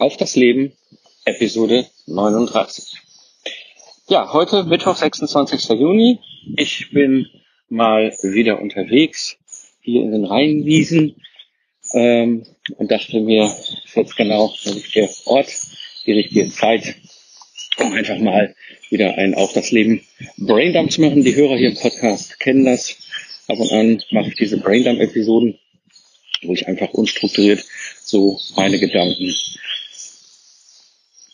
Auf das Leben, Episode 39. Ja, heute Mittwoch, 26. Juni. Ich bin mal wieder unterwegs hier in den Rheinwiesen ähm, und dachte mir, ist jetzt genau der richtige Ort, die richtige Zeit, um einfach mal wieder ein Auf das Leben Braindump zu machen. Die Hörer hier im Podcast kennen das. Ab und an mache ich diese Braindump-Episoden, wo ich einfach unstrukturiert so meine Gedanken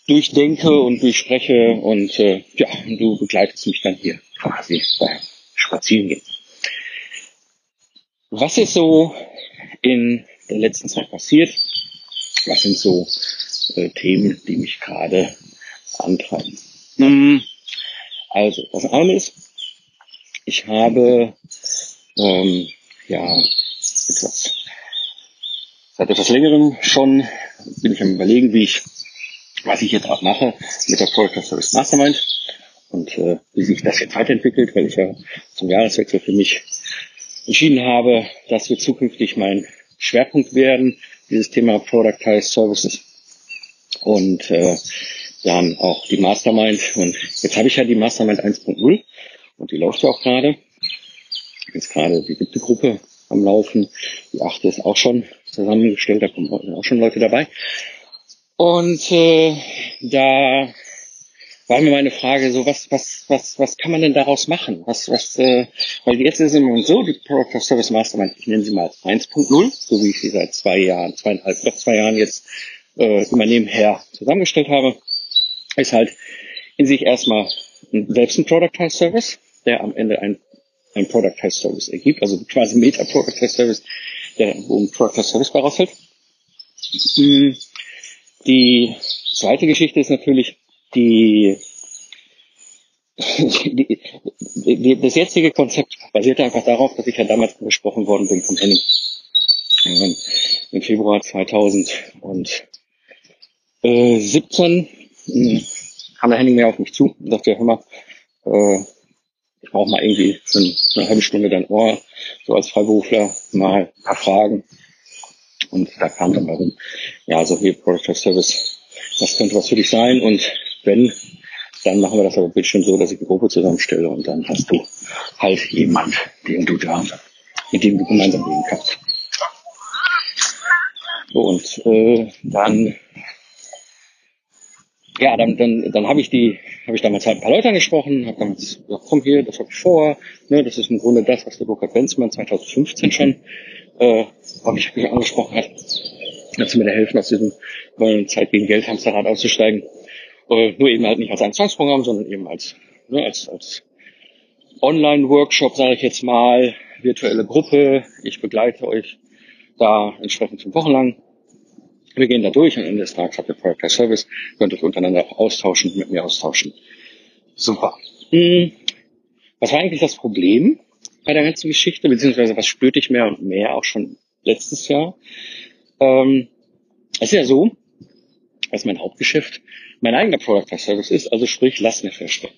durchdenke und durchspreche und äh, ja, du begleitest mich dann hier quasi beim Spazierengehen. Was ist so in der letzten Zeit passiert? Was sind so äh, Themen, die mich gerade antreiben? Hm, also, das eine ist, ich habe ähm, ja etwas seit etwas längerem schon bin ich am überlegen, wie ich was ich jetzt auch mache mit der Product Service Mastermind und äh, wie sich das jetzt weiterentwickelt, weil ich ja zum Jahreswechsel für mich entschieden habe, dass wir zukünftig mein Schwerpunkt werden, dieses Thema Productized Services und äh, dann auch die Mastermind und jetzt habe ich ja die Mastermind 1.0 und die läuft ja auch gerade. Jetzt gerade die siebte Gruppe am Laufen, die achte ist auch schon zusammengestellt, da kommen auch schon Leute dabei. Und äh, da war mir meine Frage so, was, was, was, was kann man denn daraus machen? Was, was, äh, weil jetzt ist es immer so, die Product of Service Mastermind, ich nenne sie mal 1.0, so wie ich sie seit zwei Jahren, zweieinhalb, doch zwei Jahren jetzt äh, immer nebenher zusammengestellt habe, ist halt in sich erstmal selbst ein Productized Service, der am Ende ein, ein Productized Service ergibt, also quasi Meta-Productized Service, der wo ein Productized Service bei raushält. Mhm die zweite Geschichte ist natürlich die, die, die, das jetzige Konzept basiert einfach darauf, dass ich ja damals angesprochen worden bin vom Henning. Im Februar 2017 hm, kam der Henning mehr auf mich zu und sagte, hör mal, äh, ich brauche mal irgendwie für eine halbe Stunde dein Ohr, so als Freiberufler, mal ein paar Fragen und da kam dann warum, ja, so wie Product Service, das könnte was für dich sein. Und wenn, dann machen wir das aber bitte schon so, dass ich die Gruppe zusammenstelle und dann hast du halt jemand, den du da, mit dem du gemeinsam leben kannst. So, und äh, dann ja, dann, dann, dann habe ich die, habe ich damals halt ein paar Leute angesprochen, habe damals gesagt, komm hier, das habe ich vor, ne, das ist im Grunde das, was der Burkhard Benzmann 2015 schon äh, habe ich mich angesprochen hat, dass sie mir da helfen, aus diesem äh, Zeit gegen Geld Hamsterrad auszusteigen. Äh, nur eben halt nicht als ein Zwangsprogramm, sondern eben als, ne, als, als Online-Workshop, sage ich jetzt mal, virtuelle Gruppe. Ich begleite euch da entsprechend fünf Wochen lang. Wir gehen da durch. Am Ende des Tages habt ihr Product Service. Könnt euch untereinander auch austauschen, mit mir austauschen. Super. Hm. Was war eigentlich das Problem? Bei der ganzen Geschichte, beziehungsweise was spürte ich mehr und mehr auch schon letztes Jahr. Ähm, es ist ja so, dass mein Hauptgeschäft mein eigener Product Service ist, also sprich Lastnet herstellen.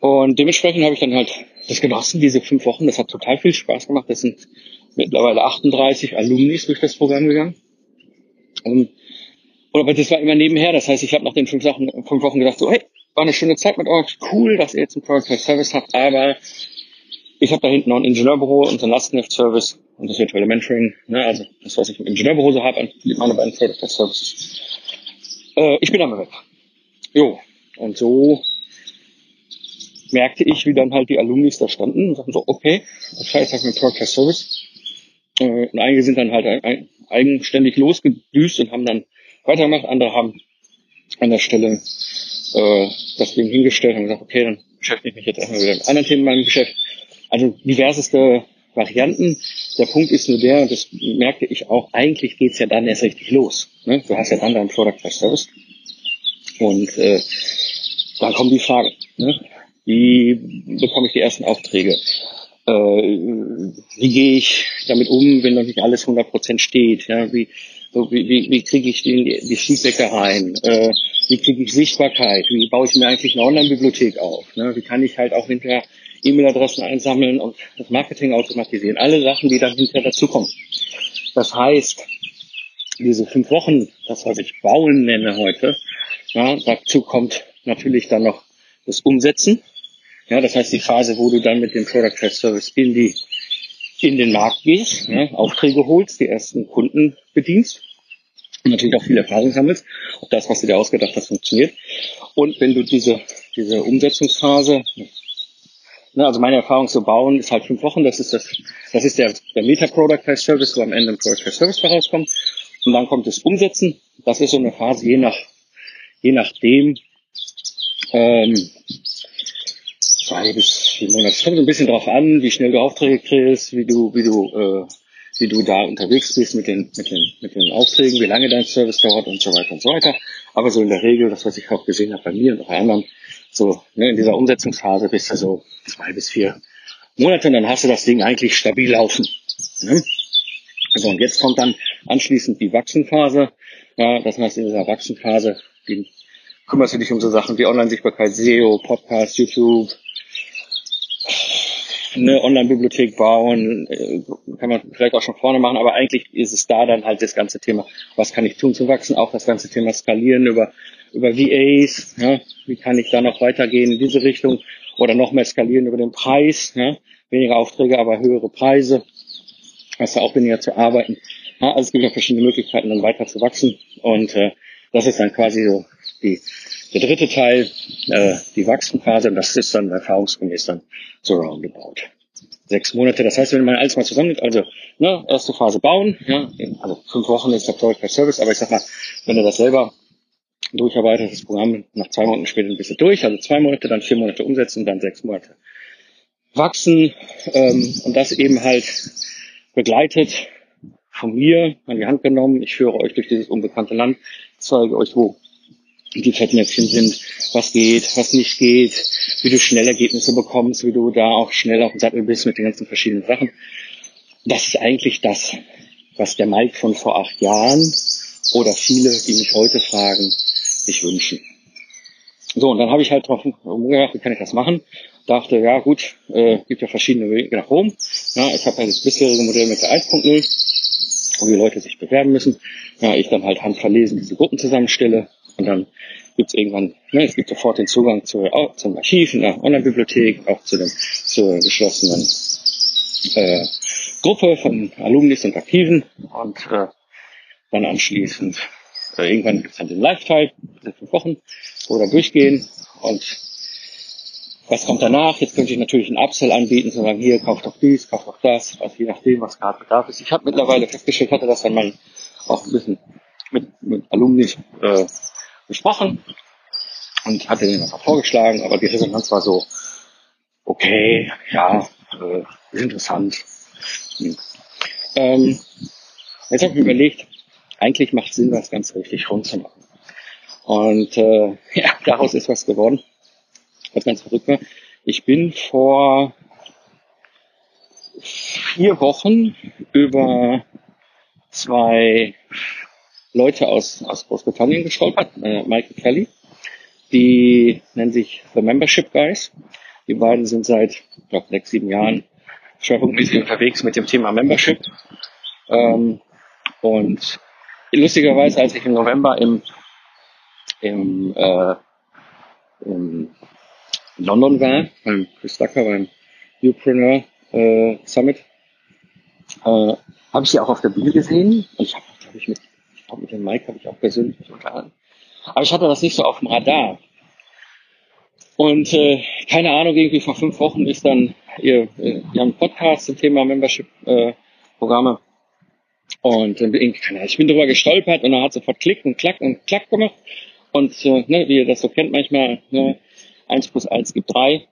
Und dementsprechend habe ich dann halt das genossen, diese fünf Wochen. Das hat total viel Spaß gemacht. Das sind mittlerweile 38 Alumnis durch das Programm gegangen. Und, aber das war immer nebenher. Das heißt, ich habe nach den fünf, Sachen, fünf Wochen gedacht, so, hey, war eine schöne Zeit mit euch, cool, dass ihr jetzt einen Product Service habt, aber ich habe da hinten noch ein Ingenieurbüro und ein Lastenheft-Service und das virtuelle Mentoring, ne, also das, was ich im Ingenieurbüro so habe, meine beiden Product Services. Äh, ich bin dann weg. Jo, und so merkte ich, wie dann halt die Alumnis da standen und sagten so, okay, das heißt, ich habe einen Product Service. Äh, und einige sind dann halt ein, eigenständig losgedüst und haben dann weitergemacht, andere haben an der Stelle äh, das Ding hingestellt und gesagt, okay, dann beschäftige ich mich jetzt erstmal wieder mit anderen Themen in meinem Geschäft also diverseste Varianten. Der Punkt ist nur der, und das merkte ich auch, eigentlich geht's ja dann erst richtig los. Ne? Du hast ja dann deinen Product Plus Service. Und äh, dann kommen die Fragen. Ne? Wie bekomme ich die ersten Aufträge? Äh, wie gehe ich damit um, wenn noch nicht alles 100% steht? Ja? Wie, so, wie, wie, wie kriege ich die, die Feedbacke rein? Äh, wie kriege ich Sichtbarkeit? Wie baue ich mir eigentlich eine Online-Bibliothek auf? Ne? Wie kann ich halt auch hinterher E-Mail-Adressen einsammeln und das Marketing automatisieren. Alle Sachen, die dann hinterher dazukommen. Das heißt, diese fünf Wochen, das was ich bauen nenne heute, ja, dazu kommt natürlich dann noch das Umsetzen. Ja, das heißt die Phase, wo du dann mit dem Product Test Service in die in den Markt gehst, ja, Aufträge holst, die ersten Kunden bedienst und natürlich auch viel Erfahrung sammelst, ob das, was du dir ausgedacht hast, funktioniert. Und wenn du diese, diese Umsetzungsphase, ne, also meine Erfahrung zu bauen, ist halt fünf Wochen, das ist das, das ist der, der Meta-Product Service, wo am Ende ein Product Service herauskommt. Und dann kommt das Umsetzen. Das ist so eine Phase, je nach, je nachdem, ähm, zwei bis vier Monate. Es kommt so ein bisschen drauf an, wie schnell du Aufträge kriegst, wie du, wie du, äh, wie du da unterwegs bist mit den, mit den, mit den Aufträgen, wie lange dein Service dauert und so weiter und so weiter. Aber so in der Regel, das was ich auch gesehen habe bei mir und auch bei anderen, so ne, in dieser Umsetzungsphase bist du so zwei bis vier Monate und dann hast du das Ding eigentlich stabil laufen. Ne? So, und jetzt kommt dann anschließend die Wachsenphase. Ja, das heißt, in dieser Wachsenphase die, kümmerst du dich um so Sachen wie Online-Sichtbarkeit, SEO, Podcast, YouTube, eine Online-Bibliothek bauen, äh, kann man vielleicht auch schon vorne machen, aber eigentlich ist es da dann halt das ganze Thema, was kann ich tun zu wachsen, auch das ganze Thema skalieren über, über VAs, ja, wie kann ich da noch weitergehen in diese Richtung oder noch mehr skalieren über den Preis, ja, weniger Aufträge, aber höhere Preise, also auch weniger zu arbeiten. Ja, also es gibt ja verschiedene Möglichkeiten, dann weiter zu wachsen. Und äh, das ist dann quasi so die, der dritte Teil, äh, die Wachstumphase. Und das ist dann erfahrungsgemäß dann so roundabout. Sechs Monate. Das heißt, wenn man alles mal zusammennimmt, also ne, erste Phase bauen, ja, also fünf Wochen ist der Product Service, aber ich sag mal, wenn du das selber durcharbeitet, das Programm nach zwei Monaten später ein bisschen durch, also zwei Monate, dann vier Monate umsetzen, dann sechs Monate wachsen ähm, und das eben halt begleitet von mir an die Hand genommen. Ich führe euch durch dieses unbekannte Land, zeige euch, wo die Fettnäpfchen sind, was geht, was nicht geht, wie du schnell Ergebnisse bekommst, wie du da auch schnell auf dem Sattel bist mit den ganzen verschiedenen Sachen. Das ist eigentlich das, was der Mike von vor acht Jahren oder viele, die mich heute fragen, sich wünschen. So, und dann habe ich halt drauf gedacht, wie kann ich das machen? Dachte, ja gut, äh, gibt ja verschiedene Wege nach Rom. Ja, ich habe halt das bisherige Modell mit der 1.0, wo die Leute sich bewerben müssen. Ja, ich dann halt handverlesen diese Gruppen zusammenstelle und dann gibt's irgendwann, ne, es gibt sofort den Zugang zu, auch zum Archiv in der Online-Bibliothek, auch zu dem, zur geschlossenen äh, Gruppe von Alumnis und Aktiven und äh, dann anschließend äh, irgendwann gibt's dann den Live-Teil, fünf Wochen, wo wir durchgehen und was kommt danach? Jetzt könnte ich natürlich einen Upsell anbieten, zu sagen, hier, kauf doch dies, kauf doch das, also je nachdem, was gerade Bedarf ist. Ich habe mittlerweile festgestellt, hatte das dann mal auch ein bisschen mit, mit Alumni äh, besprochen und hatte denen auch vorgeschlagen, aber die Resonanz war so, okay, ja, äh, ist interessant. Hm. Ähm, jetzt habe ich mir überlegt, eigentlich macht Sinn, das Ganze richtig rund zu machen. Und äh, ja, daraus ist was geworden, was ganz verrückt war. Ich bin vor vier Wochen über zwei Leute aus, aus Großbritannien gestolpert, äh, Michael Kelly. Die nennen sich The Membership Guys. Die beiden sind seit, ich glaube, sechs, sieben Jahren schwerpunktmäßig unterwegs mit dem Thema Membership. Ähm, und lustigerweise, als ich im November im, im, äh, im London war, beim Chris Ducker, beim Newpreneur äh, Summit, äh, habe ich sie auch auf der Bühne gesehen und ich habe, glaube ich, mit auch mit dem Mike habe ich auch persönlich mich unterhalten. Aber ich hatte das nicht so auf dem Radar. Und äh, keine Ahnung, irgendwie vor fünf Wochen ist dann, ihr, äh, wir haben einen Podcast zum Thema Membership-Programme. Und Ahnung, ich bin drüber gestolpert und dann hat sofort Klick und Klack und Klack gemacht. Und äh, ne, wie ihr das so kennt manchmal, ne, eins plus eins gibt drei.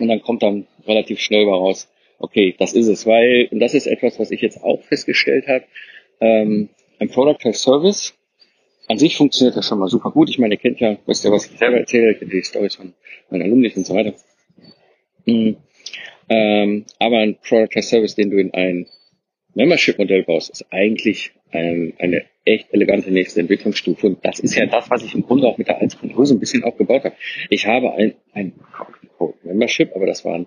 Und dann kommt dann relativ schnell raus, okay, das ist es. Weil, und das ist etwas, was ich jetzt auch festgestellt habe, ähm, ein Product as Service. An sich funktioniert das schon mal super gut. Ich meine, ihr kennt ja, wisst ihr, was ich selber erzähle, kennt die Stories von meinen Alumni und so weiter. Mhm. Ähm, aber ein Product as Service, den du in ein Membership-Modell baust, ist eigentlich ähm, eine echt elegante nächste Entwicklungsstufe. Und das ist ja das, was ich im Grunde auch mit der 1.0 so ein bisschen aufgebaut habe. Ich habe ein, ein Membership, aber das waren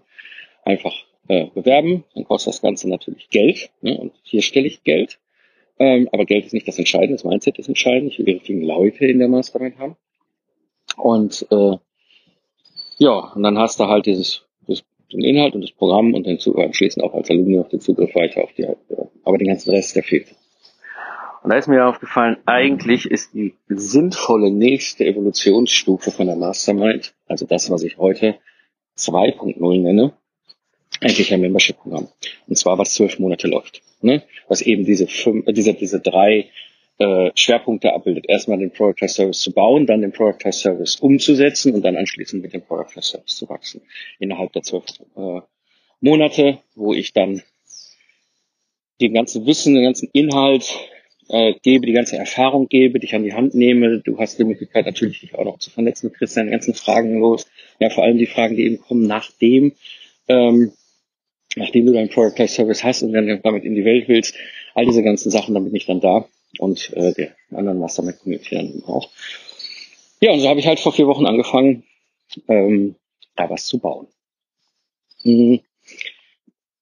einfach äh, bewerben. Dann kostet das Ganze natürlich Geld. Ne? Und hier stelle ich Geld Ähm, aber Geld ist nicht das Entscheidende, das Mindset ist entscheidend. Ich will die richtigen Leute in der Mastermind haben. Und äh, ja, und dann hast du halt dieses, den Inhalt und das Programm und dann zu, anschließend auch als Alumni noch den Zugriff weiter auf die, aber den ganzen Rest, der fehlt. Und da ist mir aufgefallen, eigentlich ist die sinnvolle nächste Evolutionsstufe von der Mastermind, also das, was ich heute 2.0 nenne, eigentlich ein Membership-Programm. Und zwar, was zwölf Monate läuft. Ne? Was eben diese, fünf, äh, diese, diese drei äh, Schwerpunkte abbildet. Erstmal den Productize Service zu bauen, dann den Productize Service umzusetzen und dann anschließend mit dem Productize Service zu wachsen. Innerhalb der zwölf äh, Monate, wo ich dann den ganzen Wissen, den ganzen Inhalt äh, gebe, die ganze Erfahrung gebe, dich an die Hand nehme. Du hast die Möglichkeit natürlich dich auch noch zu vernetzen, du kriegst deine ganzen Fragen los. Ja, vor allem die Fragen, die eben kommen, nachdem ähm, nachdem du deinen Product Life Service hast und dann damit in die Welt willst, all diese ganzen Sachen, dann bin ich dann da und äh, der anderen Mastermind Community dann auch. Ja, und so habe ich halt vor vier Wochen angefangen, ähm, da was zu bauen. Mhm.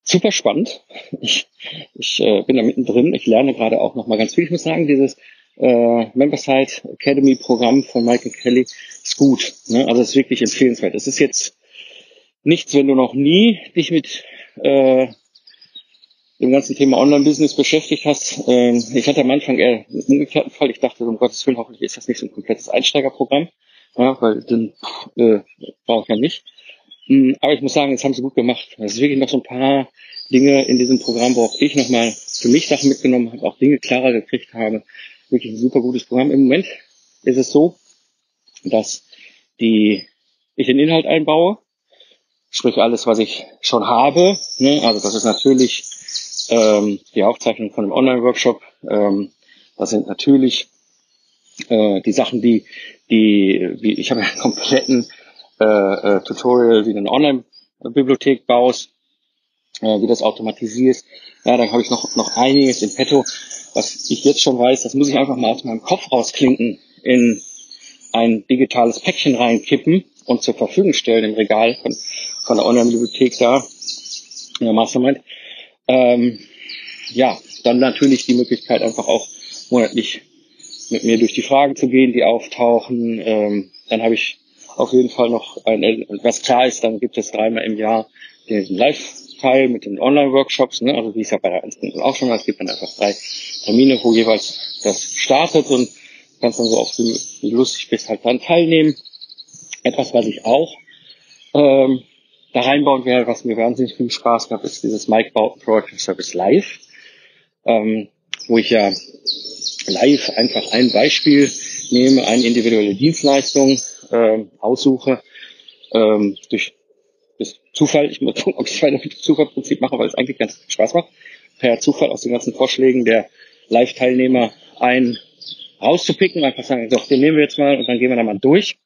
Super spannend. Ich, ich äh, bin da mittendrin. Ich lerne gerade auch noch mal ganz viel. Ich muss sagen, dieses äh, Memberside Academy Programm von Michael Kelly ist gut. Ne? Also es ist wirklich empfehlenswert. Es ist jetzt nichts, wenn du noch nie dich mit äh, dem ganzen Thema Online-Business beschäftigt hast. Ähm, ich hatte am Anfang eher einen umgekehrten Fall. Ich dachte, um Gottes Willen, hoffentlich ist das nicht so ein komplettes Einsteigerprogramm, ja, weil dann äh, brauche ich ja nicht. Mhm, aber ich muss sagen, das haben sie gut gemacht. Es ist wirklich noch so ein paar Dinge in diesem Programm, wo auch ich nochmal für mich Sachen mitgenommen habe, auch Dinge klarer gekriegt habe. Wirklich ein super gutes Programm. Im Moment ist es so, dass die, ich den Inhalt einbaue, sprich alles, was ich schon habe. Ne? Also das ist natürlich ähm, die Aufzeichnung von einem Online-Workshop. Ähm, das sind natürlich äh, die Sachen, die, die, wie ich habe einen kompletten äh, äh, Tutorial, wie du eine Online-Bibliothek baust, äh, wie das automatisierst. Ja, dann habe ich noch, noch einiges in petto, was ich jetzt schon weiß, das muss ich einfach mal aus meinem Kopf rausklinken in ein digitales Päckchen reinkippen und zur Verfügung stellen im Regal von, von der Online-Bibliothek da, in der Mastermind. Ähm, ja, dann natürlich die Möglichkeit einfach auch monatlich mit mir durch die Fragen zu gehen, die auftauchen. Ähm, dann habe ich auf jeden Fall noch, ein, was klar ist, dann gibt es dreimal im Jahr den Live-Teil mit den Online-Workshops, ne? also wie es ja bei der 1.0 auch schon war, es gibt dann einfach drei Termine, wo jeweils das startet und kannst dann so oft wie lustig bist halt dann teilnehmen. Etwas, was ich auch ähm, da reinbauen werde, was mir wahnsinnig viel Spaß macht, ist dieses Mike Boughton Project Service Live, ähm, wo ich ja live einfach ein Beispiel nehme, eine individuelle Dienstleistung ähm, aussuche, ähm, durch das Zufall, ich muss gucken, ob ich es weiter mit dem Zufallprinzip mache, weil es eigentlich ganz viel Spaß macht, per Zufall aus den ganzen Vorschlägen der Live-Teilnehmer ein rauszupicken, einfach sagen, doch, den nehmen wir jetzt mal und dann gehen wir da mal durch.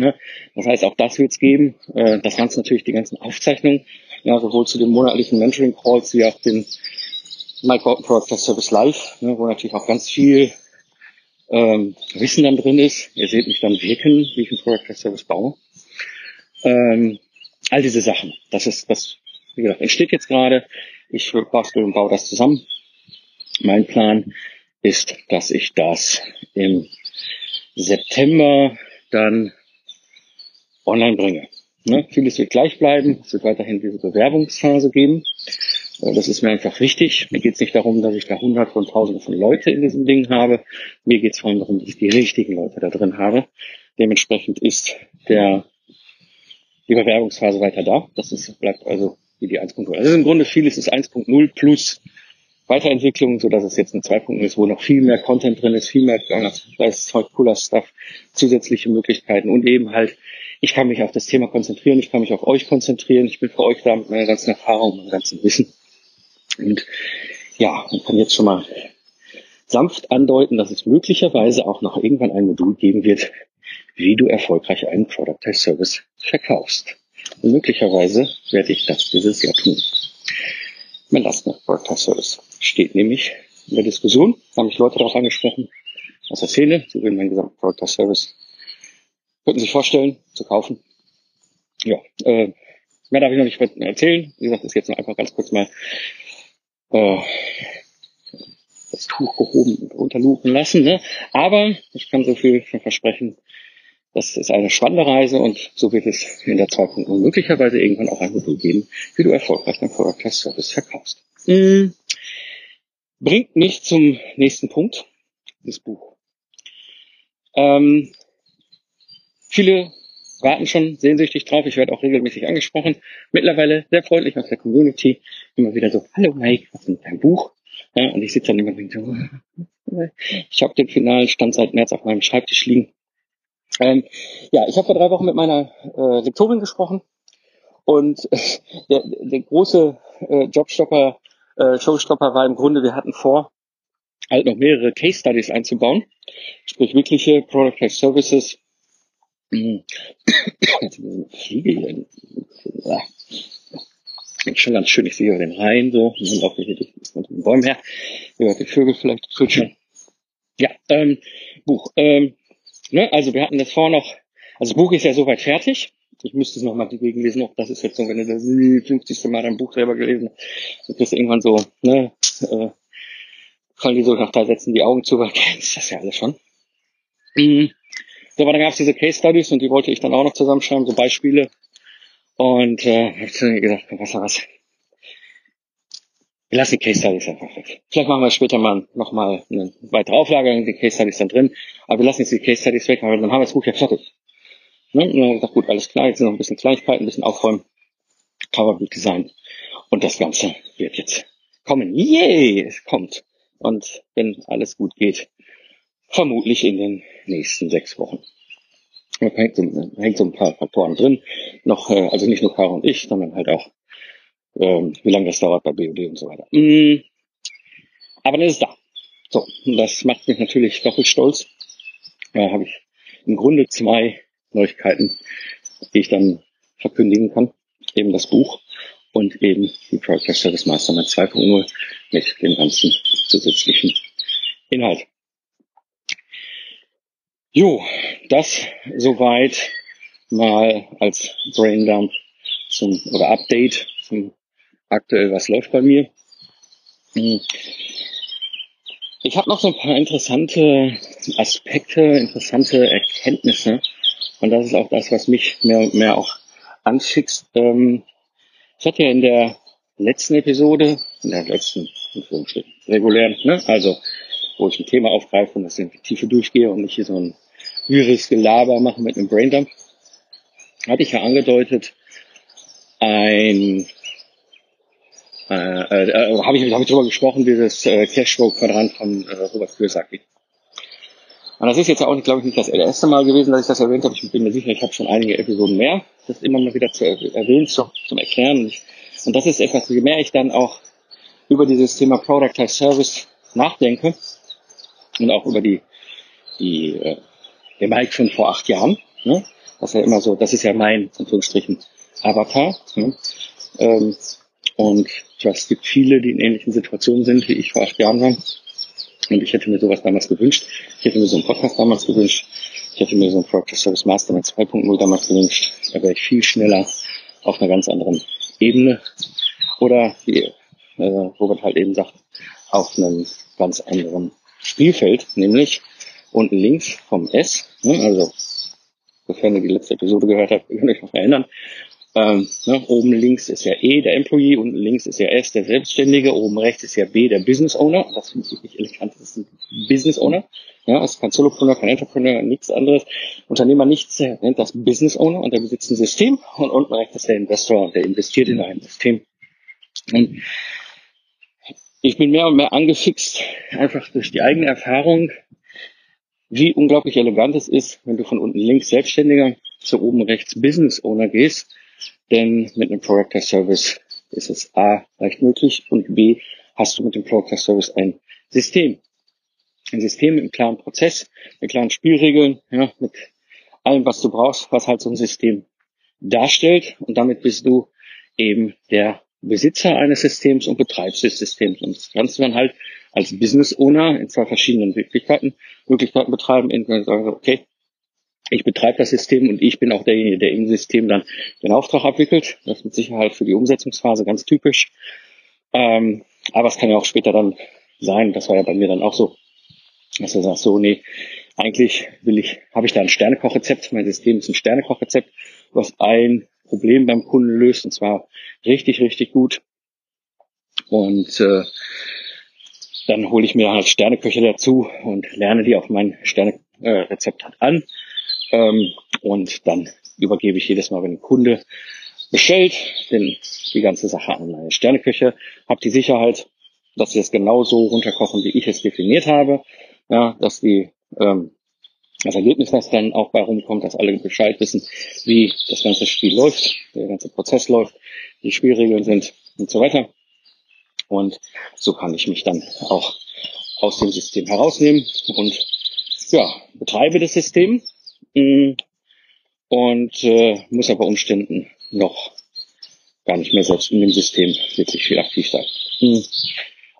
Ja, das heißt, auch das wird es geben. Äh, das Ganze natürlich die ganzen Aufzeichnungen, ja, sowohl zu den monatlichen Mentoring-Calls wie auch den Horton Product Service Live, ne, wo natürlich auch ganz viel ähm, Wissen dann drin ist. Ihr seht mich dann wirken, wie ich einen Product Service baue. Ähm, all diese Sachen. Das ist, das, wie gesagt, entsteht jetzt gerade. Ich bastel und baue das zusammen. Mein Plan ist, dass ich das im September dann online bringe. Ne? Vieles wird gleich bleiben. Es wird weiterhin diese Bewerbungsphase geben. Äh, das ist mir einfach wichtig. Mir geht es nicht darum, dass ich da hunderte und tausende von Leute in diesem Ding habe. Mir geht es vor allem darum, dass ich die richtigen Leute da drin habe. Dementsprechend ist der, die Bewerbungsphase weiter da. Das ist, bleibt also wie die 1.0. Also im Grunde vieles ist 1.0 plus Weiterentwicklung, so dass es jetzt ein 2.0 ist, wo noch viel mehr Content drin ist, viel mehr, da ist cooler Stuff, zusätzliche Möglichkeiten und eben halt ich kann mich auf das Thema konzentrieren, ich kann mich auf euch konzentrieren, ich bin für euch da mit meiner ganzen Erfahrung, meinem ganzen Wissen. Und ja, man kann jetzt schon mal sanft andeuten, dass es möglicherweise auch noch irgendwann ein Modul geben wird, wie du erfolgreich einen Product Test Service verkaufst. Und möglicherweise werde ich das dieses Jahr tun. Mein Lastner Product Test Service steht nämlich in der Diskussion, haben mich Leute darauf angesprochen, aus der Szene, sie würden meinen gesamten Product Test Service Könnten sich vorstellen, zu kaufen. Ja, äh, mehr darf ich noch nicht erzählen. Wie gesagt, ist jetzt noch einfach ganz kurz mal äh, das Tuch gehoben und runterluchen lassen. Ne? Aber ich kann so viel versprechen, das ist eine spannende Reise und so wird es in der 2.0 möglicherweise irgendwann auch ein Modul geben, wie du erfolgreich dein Product as Service verkaufst. Mhm. Bringt mich zum nächsten Punkt, das Buch. Ähm, viele warten schon sehnsüchtig drauf. Ich werde auch regelmäßig angesprochen. Mittlerweile sehr freundlich aus der Community. Immer wieder so, hallo Mike, was ist denn dein Buch? Ja, und ich sitze dann immer so, ich habe den finalen Stand seit März auf meinem Schreibtisch liegen. Ähm, ja, ich habe vor drei Wochen mit meiner äh, Lektorin gesprochen und äh, der, der große äh, Jobstopper, äh, Showstopper war im Grunde, wir hatten vor, halt noch mehrere Case Studies einzubauen, sprich wirkliche Product Services. Fliege hier. Ja. Schon ganz schön, ich sehe den Rhein so, und auch hier unter den Bäumen her. Hört die Vögel vielleicht zwitschern. Ja, ähm, Buch. Ähm, ne, also wir hatten das vor noch, also das Buch ist ja soweit fertig. Ich müsste es nochmal gegenlesen, auch das ist jetzt so, wenn du das 50. Mal dein Buch selber gelesen hast, wird das irgendwann so, ne, äh, fallen die so nach drei Sätzen die Augen zu, weil kennst das ja alles schon. Mhm. So, aber dann gab es diese Case Studies und die wollte ich dann auch noch zusammenschreiben, so Beispiele. Und äh, hab ich dann gedacht, was was? Wir lassen die Case Studies einfach weg. Vielleicht machen wir später mal nochmal eine weitere Auflage, die Case Studies dann drin. Aber wir lassen jetzt die Case Studies weg, weil dann haben wir das Buch ja fertig. Ne? Und dann haben wir gesagt, gut, alles klar, jetzt sind noch ein bisschen Kleinigkeiten, ein bisschen aufräumen. Coverbild Design. Und das Ganze wird jetzt kommen. Yay! Es kommt. Und wenn alles gut geht, vermutlich in den nächsten sechs Wochen. Da hängt so, hängt so ein paar Faktoren drin. Noch, äh, also nicht nur Caro und ich, sondern halt auch, ähm, wie lange das dauert bei BOD und so weiter. Mm, aber dann ist es da. So, das macht mich natürlich doppelt stolz. Da habe ich im Grunde zwei Neuigkeiten, die ich dann verkündigen kann. Eben das Buch und eben die Product Service Mastermind 2.0 mit dem ganzen zusätzlichen Inhalt. Jo, das soweit mal als Braindump zum oder Update zum aktuell was läuft bei mir. Hm. Ich habe noch so ein paar interessante Aspekte, interessante Erkenntnisse und das ist auch das, was mich mehr und mehr auch anschickst. Ähm, ich hatte ja in der letzten Episode, in der letzten regulären, ne, also wo ich ein Thema aufgreife und das in die Tiefe durchgehe und nicht hier so ein wirres Gelaber mache mit einem Braindump, hatte ich ja angedeutet, ein äh, äh, äh habe ich, hab ich darüber gesprochen, dieses äh, Cashflow-Quadrant von äh, Robert Kiyosaki. Und das ist jetzt auch, glaube ich, nicht das erste Mal gewesen, dass ich das erwähnt habe. Ich bin mir sicher, ich habe schon einige Episoden mehr, das immer mal wieder zu erwähnen, zu, zum Erklären. Und, und das ist etwas, je mehr ich dann auch über dieses Thema Product as Service nachdenke, und auch über die, die äh, den Mike von vor acht Jahren. Ne? Das ist ja immer so, das ist ja mein, Anführungsstrichen, Avatar. Ne? Ähm, und es gibt viele, die in ähnlichen Situationen sind, wie ich vor acht Jahren war. Und ich hätte mir sowas damals gewünscht. Ich hätte mir so einen Podcast damals gewünscht. Ich hätte mir so einen Project Service Master mit 2.0 damals gewünscht. Da wäre ich viel schneller auf einer ganz anderen Ebene. Oder wie äh, Robert halt eben sagt, auf einem ganz anderen Spielfeld, nämlich unten links vom S, ne, also sofern ihr die letzte Episode gehört habt, könnt ihr euch noch erinnern. Ähm, ne, oben links ist ja E, der Employee, unten links ist ja S, der Selbstständige, oben rechts ist ja B, der Business Owner. Das finde ich wirklich elegant, das ist ein Business Owner. Ja, ist kein Solopreneur, kein Entrepreneur, nichts anderes. Unternehmer nichts, der nennt das Business Owner und der besitzt ein System und unten rechts ist der Investor der investiert in ein System. Und ich bin mehr und mehr angefixt, einfach durch die eigene Erfahrung, wie unglaublich elegant es ist, wenn du von unten links Selbstständiger zu oben rechts Business Owner gehst. Denn mit einem Product Service ist es A leicht möglich und B hast du mit dem Product Service ein System. Ein System mit einem klaren Prozess, mit klaren Spielregeln, ja, mit allem, was du brauchst, was halt so ein System darstellt. Und damit bist du eben der Besitzer eines Systems und betreibst des Systems. Und das kannst du dann halt als Business Owner in zwei verschiedenen Möglichkeiten, Möglichkeiten betreiben. Entweder sagen, okay, ich betreibe das System und ich bin auch derjenige, der im System dann den Auftrag abwickelt. Das ist mit Sicherheit für die Umsetzungsphase ganz typisch. Ähm, aber es kann ja auch später dann sein. Das war ja bei mir dann auch so, dass du sagst, so, nee, eigentlich will ich, habe ich da ein Sternekochrezept. Mein System ist ein Sternekochrezept, was ein Problem beim Kunden löst und zwar richtig, richtig gut. Und äh, dann hole ich mir halt Sterneköche dazu und lerne die auf mein Sternerezept halt an. Ähm, und dann übergebe ich jedes Mal, wenn ein Kunde bestellt, den, die ganze Sache an meine Sterneköche, habe die Sicherheit, dass sie es genauso runterkochen, wie ich es definiert habe. Ja, dass die ähm, das Ergebnis, was dann auch bei rumkommt, dass alle Bescheid wissen, wie das ganze Spiel läuft, der ganze Prozess läuft, die Spielregeln sind und so weiter. Und so kann ich mich dann auch aus dem System herausnehmen und ja, betreibe das System und äh, muss aber Umständen noch gar nicht mehr selbst in dem System wirklich viel aktiv sein.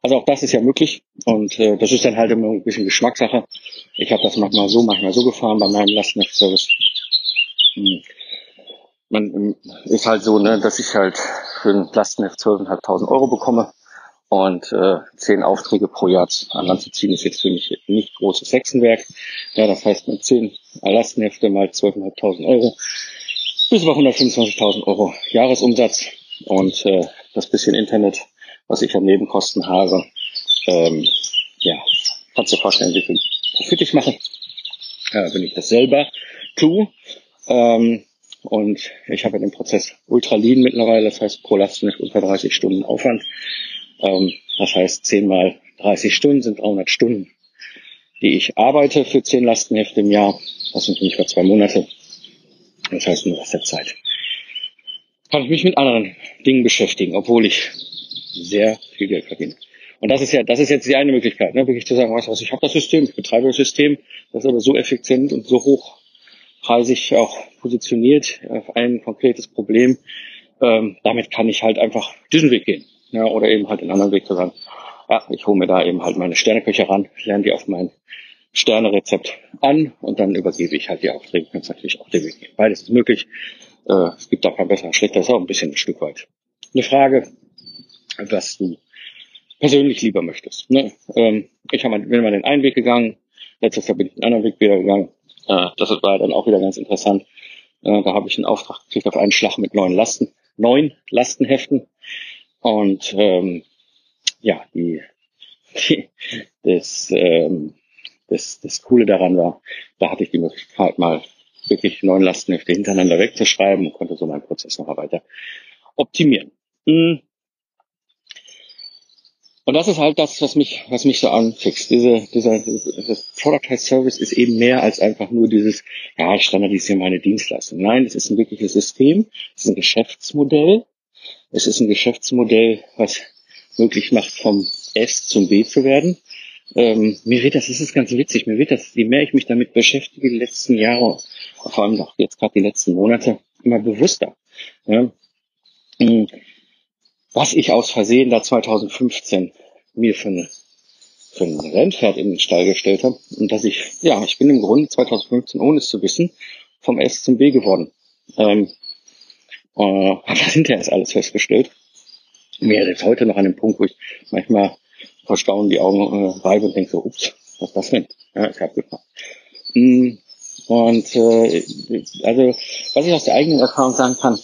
Also auch das ist ja möglich und äh, das ist dann halt immer ein bisschen Geschmackssache. Ich habe das manchmal so, manchmal so gefahren bei meinem Lastenheft-Service. Mm. Man ist halt so, ne, dass ich halt für ein Lastenheft 12.500 Euro bekomme und äh, zehn Aufträge pro Jahr an Land zu ziehen, ist jetzt für mich nicht großes Hexenwerk. Ja, das heißt, mit zehn Lastenhefte mal 12.500 Euro bis über 125.000 Euro Jahresumsatz und äh, das bisschen Internet, was ich an Nebenkosten habe, ähm, ja, kannst du dir vorstellen, wie viel Profit ich mache, äh, wenn ich das selber tue. Ähm, und ich habe den Prozess ultra lean mittlerweile, das heißt pro Lastenheft unter 30 Stunden Aufwand. Ähm, das heißt, 10 mal 30 Stunden sind 300 Stunden, die ich arbeite für 10 Lastenhefte im Jahr. Das sind nicht mehr zwei Monate. Das heißt, nur aus der Zeit kann ich mich mit anderen Dingen beschäftigen, obwohl ich sehr viel Geld verdiene. Und das ist ja, das ist jetzt die eine Möglichkeit, ne? wirklich zu sagen, weißt du was, ich habe das System, ich betreibe das System, das ist aber so effizient und so hochpreisig auch positioniert auf ein konkretes Problem. Ähm, damit kann ich halt einfach diesen Weg gehen. Ja, oder eben halt den anderen Weg zu sagen, ja, ich hole mir da eben halt meine Sterneköche ran, lerne die auf mein Sternerezept an und dann übergebe ich halt die Aufträge. Kannst natürlich auch den Weg gehen. Beides ist möglich. Äh, es gibt auch kein besser, schlechter, ist auch ein bisschen ein Stück weit. Eine Frage, was du persönlich lieber möchtest. Ne? Ähm, ich hab, bin mal den einen Weg gegangen, letztes Jahr bin ich den anderen Weg wieder gegangen. Äh, das war dann auch wieder ganz interessant. Äh, da habe ich einen Auftrag gekriegt auf einen Schlag mit neun Lasten, neun Lastenheften. Und ähm, ja, die, die das, ähm, das, das Coole daran war, da hatte ich die Möglichkeit mal wirklich neun Lastenhefte hintereinander wegzuschreiben und konnte so meinen Prozess noch weiter optimieren. Hm. Und das ist halt das, was mich, was mich so anfixt. Diese, dieser, das Productized Service ist eben mehr als einfach nur dieses, ja, ich standardisiere meine Dienstleistung. Nein, es ist ein wirkliches System, es ist ein Geschäftsmodell, es ist ein Geschäftsmodell, was möglich macht, vom S zum B zu werden. Ähm, mir wird das, das ist ganz witzig, mir wird das, je mehr ich mich damit beschäftige, die letzten Jahre, vor allem auch jetzt gerade die letzten Monate, immer bewusster. Ja. Was ich aus Versehen da 2015 mir für, eine, für ein Rennpferd in den Stall gestellt habe und dass ich, ja, ich bin im Grunde 2015, ohne es zu wissen, vom S zum B geworden. Ähm, äh, habe das hinterher erst alles festgestellt. Mir jetzt heute noch an dem Punkt, wo ich manchmal verstauen die Augen äh, reibe und denke so, ups, was ist das denn? Ja, ist abgefahren. Mm, und äh, also, was ich aus der eigenen Erfahrung sagen kann,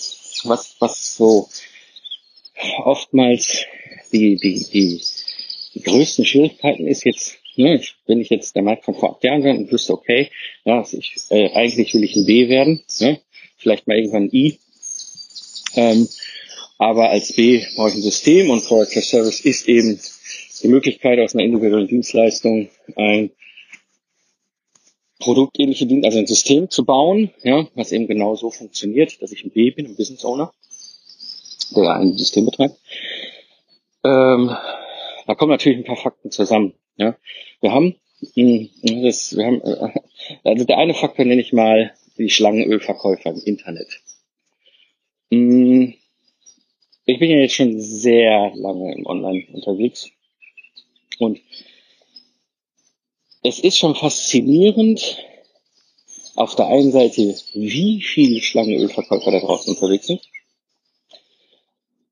was, was so oftmals die, die, die, die größten Schwierigkeiten ist jetzt, ne, wenn ich jetzt der Markt von vor acht Jahren wäre und wüsste, okay, ja, ich, äh, eigentlich will ich ein B werden, ne, vielleicht mal irgendwann ein I, ähm, aber als B brauche ich ein System und Product Service ist eben die Möglichkeit, aus einer individuellen Dienstleistung ein produktähnliche Dienst, also ein System zu bauen, ja, was eben genau so funktioniert, dass ich ein B bin, ein Business Owner, der ein System betreibt. Ähm, da kommen natürlich ein paar Fakten zusammen. Ja. Wir haben, hm, das, wir haben, äh, also der eine Faktor nenne ich mal die Schlangenölverkäufer im Internet. Hm, ich bin ja jetzt schon sehr lange im Online unterwegs und es ist schon faszinierend, auf der einen Seite, wie viele Schlangenölverkäufer da draußen unterwegs sind,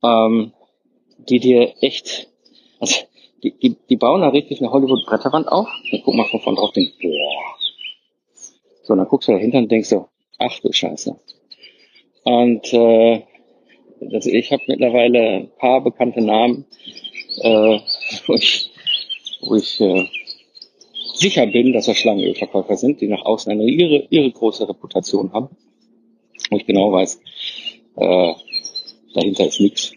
ähm, die dir echt, also die, die, die bauen da richtig eine Hollywood-Bretterwand auf. Dann guck mal von vorne drauf, denkst, boah. So, dann guckst du dahinter und denkst so, ach du Scheiße. Und äh, also ich habe mittlerweile ein paar bekannte Namen, äh, wo ich, wo ich äh, sicher bin, dass das Schlangenölverkäufer sind, die nach außen eine ihre, ihre große Reputation haben. Wo ich genau weiß, äh, dahinter ist nichts.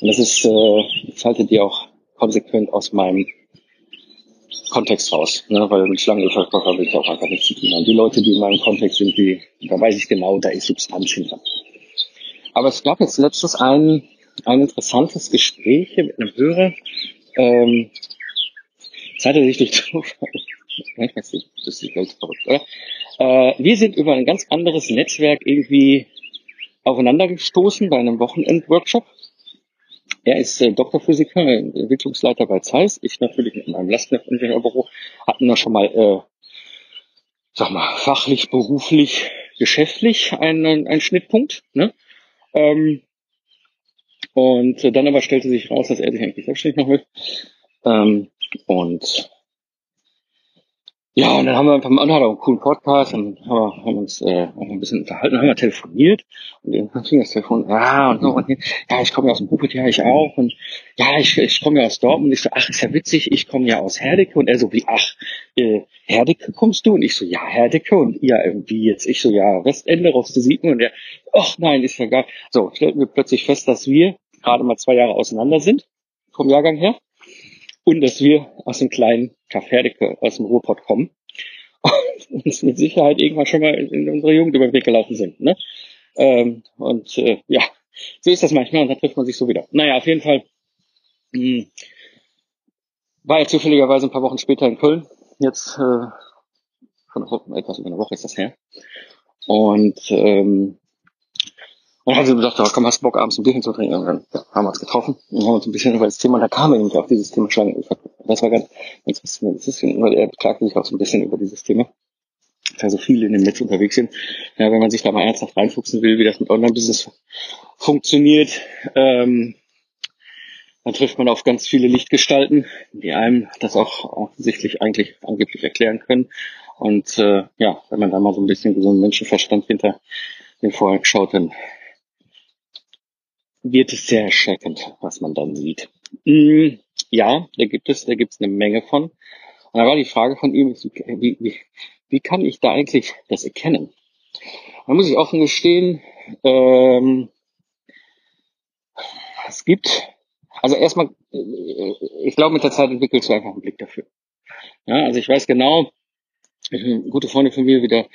Und das ist, äh, ich halte die auch konsequent aus meinem Kontext raus, ne? weil mit Schlangenölverkäufer will ich auch einfach nichts zu tun haben. Die Leute, die in meinem Kontext sind, die, da weiß ich genau, da ist Substanz hinter. Aber es gab jetzt letztens ein, ein interessantes Gespräch hier mit einem Hörer. Ähm, es hatte sich durch Zufall, manchmal ist das die Welt verrückt, oder? Äh, wir sind über ein ganz anderes Netzwerk irgendwie aufeinander gestoßen bei einem Wochenend-Workshop. Er ist äh, Doktorphysiker, Entwicklungsleiter bei Zeiss. Ich natürlich mit meinem Lastenheft-Ingenieurbüro hatten wir schon mal, äh, sag mal, fachlich, beruflich, geschäftlich einen, einen Schnittpunkt. Ne? Ähm, und äh, dann aber stellte sich raus, dass er sich eigentlich selbstständig noch will. Ähm, und ja, und dann haben wir einfach mal einen coolen Podcast und haben, haben uns äh, auch ein bisschen unterhalten, haben wir telefoniert und dann fing das Telefon, ja und so und ja, ich komme ja aus dem Buchbild, ja, ich auch und ja, ich, ich komme ja aus Dortmund und ich so, ach, ist ja witzig, ich komme ja aus Herdecke und er so, wie, ach, äh, Herdecke kommst du? Und ich so, ja, Herdecke und ihr irgendwie jetzt, ich so, ja, Westende, Roste Siegen und er, ach nein, ist ja gar, so, stellten wir plötzlich fest, dass wir gerade mal zwei Jahre auseinander sind, vom Jahrgang her und dass wir aus dem kleinen Kafferdecke aus dem Ruhrpott kommen und uns mit Sicherheit irgendwann schon mal in unsere Jugend über den Weg gelaufen sind. Ne? Ähm, und äh, ja, so ist das manchmal und da trifft man sich so wieder. Naja, auf jeden Fall mh, hm, war er zufälligerweise ein paar Wochen später in Köln. Jetzt äh, von etwas über eine Woche ist das her. Und ähm, und dann haben sie gesagt, oh, komm, hast du Bock, abends ein Bierchen zu trinken? Und dann ja, haben wir uns getroffen und haben uns ein bisschen über das Thema, und da kam eben auf dieses Thema Schlangen. Das war ganz, ganz faszinierend, weil er beklagte sich auch so ein bisschen über dieses Thema. Da so viele in dem Netz unterwegs sind. Ja, wenn man sich da mal ernsthaft reinfuchsen will, wie das mit Online-Business funktioniert, ähm, dann trifft man auf ganz viele Lichtgestalten, die einem das auch offensichtlich eigentlich angeblich erklären können. Und äh, ja, wenn man da mal so ein bisschen gesunden Menschenverstand hinter den Vorhang schaut, dann wird es sehr erschreckend, was man dann sieht. Mm, ja, da gibt es, da gibt es eine Menge von. Und da war die Frage von ihm, wie, wie, wie kann ich da eigentlich das erkennen? Da muss ich offen gestehen, ähm, es gibt, also erstmal, ich glaube, mit der Zeit entwickelst du einfach einen Blick dafür. Ja, also ich weiß genau, gute Freunde von mir, wie der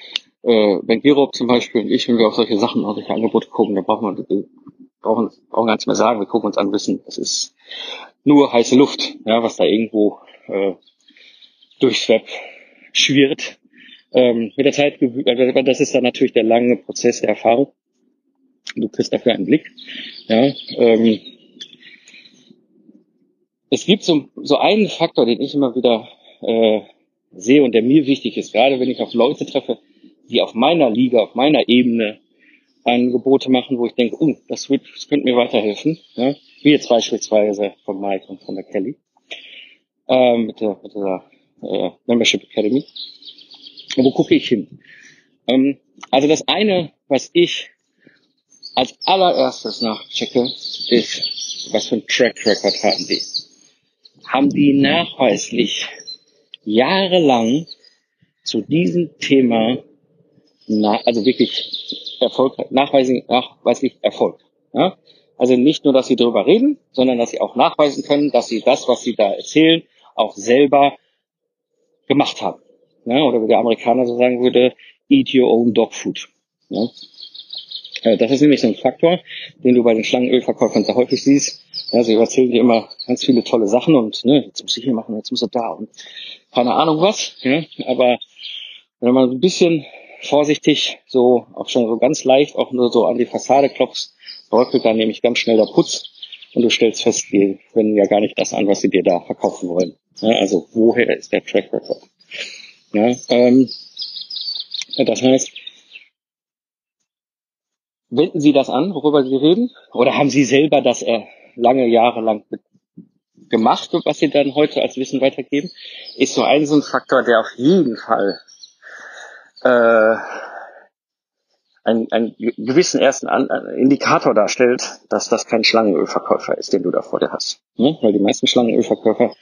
äh, Ben Girob zum Beispiel und ich, wenn wir auf solche Sachen, auf solche Angebote gucken, da braucht man brauchen, brauchen gar nichts mehr sagen. Wir gucken uns an, wissen, es ist nur heiße Luft, ja, was da irgendwo äh, durchs Web schwirrt. Ähm, mit der Zeit, äh, das ist dann natürlich der lange Prozess der Erfahrung. Du kriegst dafür einen Blick. Ja, ähm, es gibt so, so einen Faktor, den ich immer wieder äh, sehe und der mir wichtig ist, gerade wenn ich auf Leute treffe, die auf meiner Liga, auf meiner Ebene Angebote machen, wo ich denke, uh, das, wird, das könnte mir weiterhelfen. Ja? Wie jetzt beispielsweise von Mike und von der Kelly ähm, mit der, mit der äh, Membership Academy. Wo gucke ich hin? Ähm, also das eine, was ich als allererstes nachchecke, ist, was für ein Track Record haben die? Haben die nachweislich jahrelang zu diesem Thema, na, also wirklich Erfolg, nachweislich, nachweislich Erfolg. Ja? Also nicht nur, dass sie darüber reden, sondern dass sie auch nachweisen können, dass sie das, was sie da erzählen, auch selber gemacht haben. Ja? Oder wie der Amerikaner so sagen würde, eat your own dog food. Ja? Äh, das ist nämlich so ein Faktor, den du bei den Schlangenölverkäufern sehr häufig siehst. Ja, sie erzählen dir immer ganz viele tolle Sachen und ne, jetzt muss ich hier machen, jetzt muss er da und keine Ahnung was. Ja, aber wenn man ein bisschen vorsichtig, so auch schon so ganz leicht auch nur so an die Fassade klopfst, bröckelt dann nämlich ganz schnell der Putz und du stellst fest, die wenden ja gar nicht das an, was sie dir da verkaufen wollen. Ja, also woher ist der Track Record? Ja, ähm, das heißt, wenden Sie das an, worüber Sie reden? Oder haben Sie selber das äh, lange Jahre lang gemacht was sie dann heute als Wissen weitergeben, ist so ein so ein Faktor, der auf jeden Fall äh, einen, einen gewissen ersten An Indikator darstellt, dass das kein Schlangenölverkäufer ist, den du da vor dir hast. Ne? Weil die meisten Schlangenölverkäufer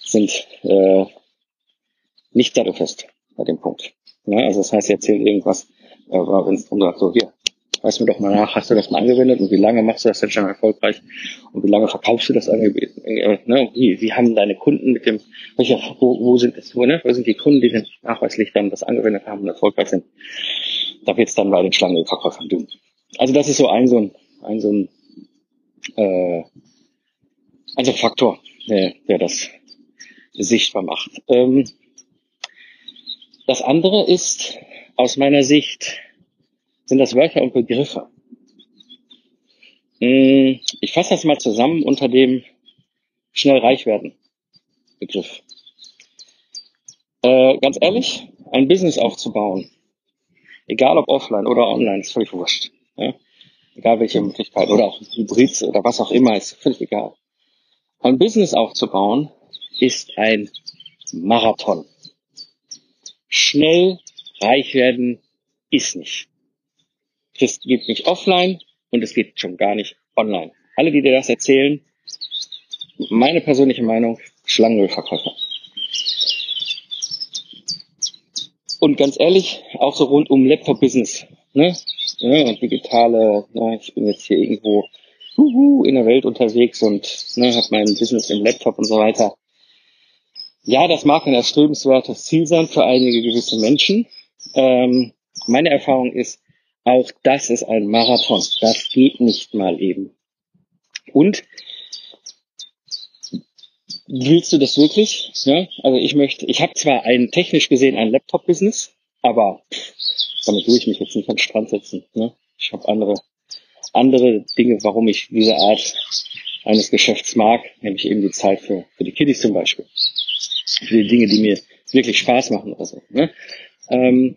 sind äh, nicht sattelfest bei dem Punkt. Ne? Also das heißt, sie erzählen irgendwas, äh, es darum sagt, so hier, Weiß mir doch mal nach, hast du das mal angewendet und wie lange machst du das denn schon erfolgreich und wie lange verkaufst du das Angebot? Äh, ne? Wie, wie haben deine Kunden mit dem, welcher, wo, wo sind es, wo, ne? wo sind die Kunden, die denn nachweislich dann das angewendet haben und erfolgreich sind? Da wird es dann bei den Schlangenverkäufern dünn. Also das ist so ein so ein, ein so ein äh, also Faktor, der, der das sichtbar macht. Ähm, das andere ist aus meiner Sicht sind das Wörter und Begriffe. Hm, ich fasse das mal zusammen unter dem schnell reich werden Begriff. Äh, ganz ehrlich, ein Business aufzubauen, egal ob offline oder online, ist völlig wurscht. Ja? Egal welche Möglichkeit oder auch Hybrid oder was auch immer, ist völlig egal. Ein Business aufzubauen ist ein Marathon. Schnell reich werden ist nicht. Das geht nicht offline und es geht schon gar nicht online. Alle, die dir das erzählen, meine persönliche Meinung, Schlangenölverkäufer. Und ganz ehrlich, auch so rund um Laptop-Business, ne? Ja, und digitale, ne? ich bin jetzt hier irgendwo huhu, in der Welt unterwegs und ne, habe mein Business im Laptop und so weiter. Ja, das mag ein erstrebenswertes Ziel sein für einige gewisse Menschen. Ähm, meine Erfahrung ist, auch das ist ein Marathon. Das geht nicht mal eben. Und willst du das wirklich? Ja, also ich möchte, ich habe zwar ein technisch gesehen ein Laptop-Business, aber damit will ich mich jetzt nicht an den Strand setzen. Ne? Ich habe andere andere Dinge, warum ich diese Art eines Geschäfts mag, nämlich eben die Zeit für, für die Kiddies zum Beispiel. Für die Dinge, die mir wirklich Spaß machen oder so. Ne? Ähm,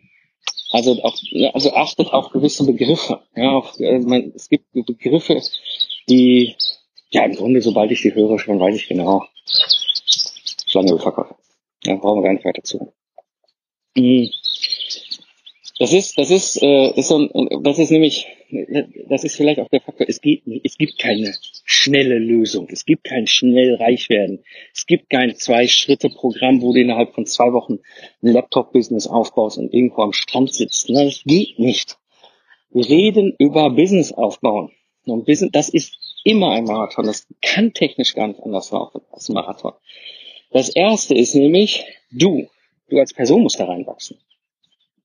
also auch, also achtet auf gewisse Begriffe. Ja, auf, also man, es gibt Begriffe, die, ja, im Grunde, sobald ich die höre, schon weiß ich genau, Schlangenölverkäufer. Ja, brauchen wir gar nicht weiter zu. Mhm. Das ist, das ist, äh, ist so ein, das ist nämlich, das ist vielleicht auch der Faktor, es geht, es gibt keine schnelle Lösung, es gibt kein schnell reich werden, es gibt kein Zwei-Schritte-Programm, wo du innerhalb von zwei Wochen ein Laptop-Business aufbaust und irgendwo am Strand sitzt. Nein, das geht nicht. Wir reden über Business aufbauen. Und Business, das ist immer ein Marathon, das kann technisch gar nicht anders laufen als ein Marathon. Das erste ist nämlich, du, du als Person musst da reinwachsen.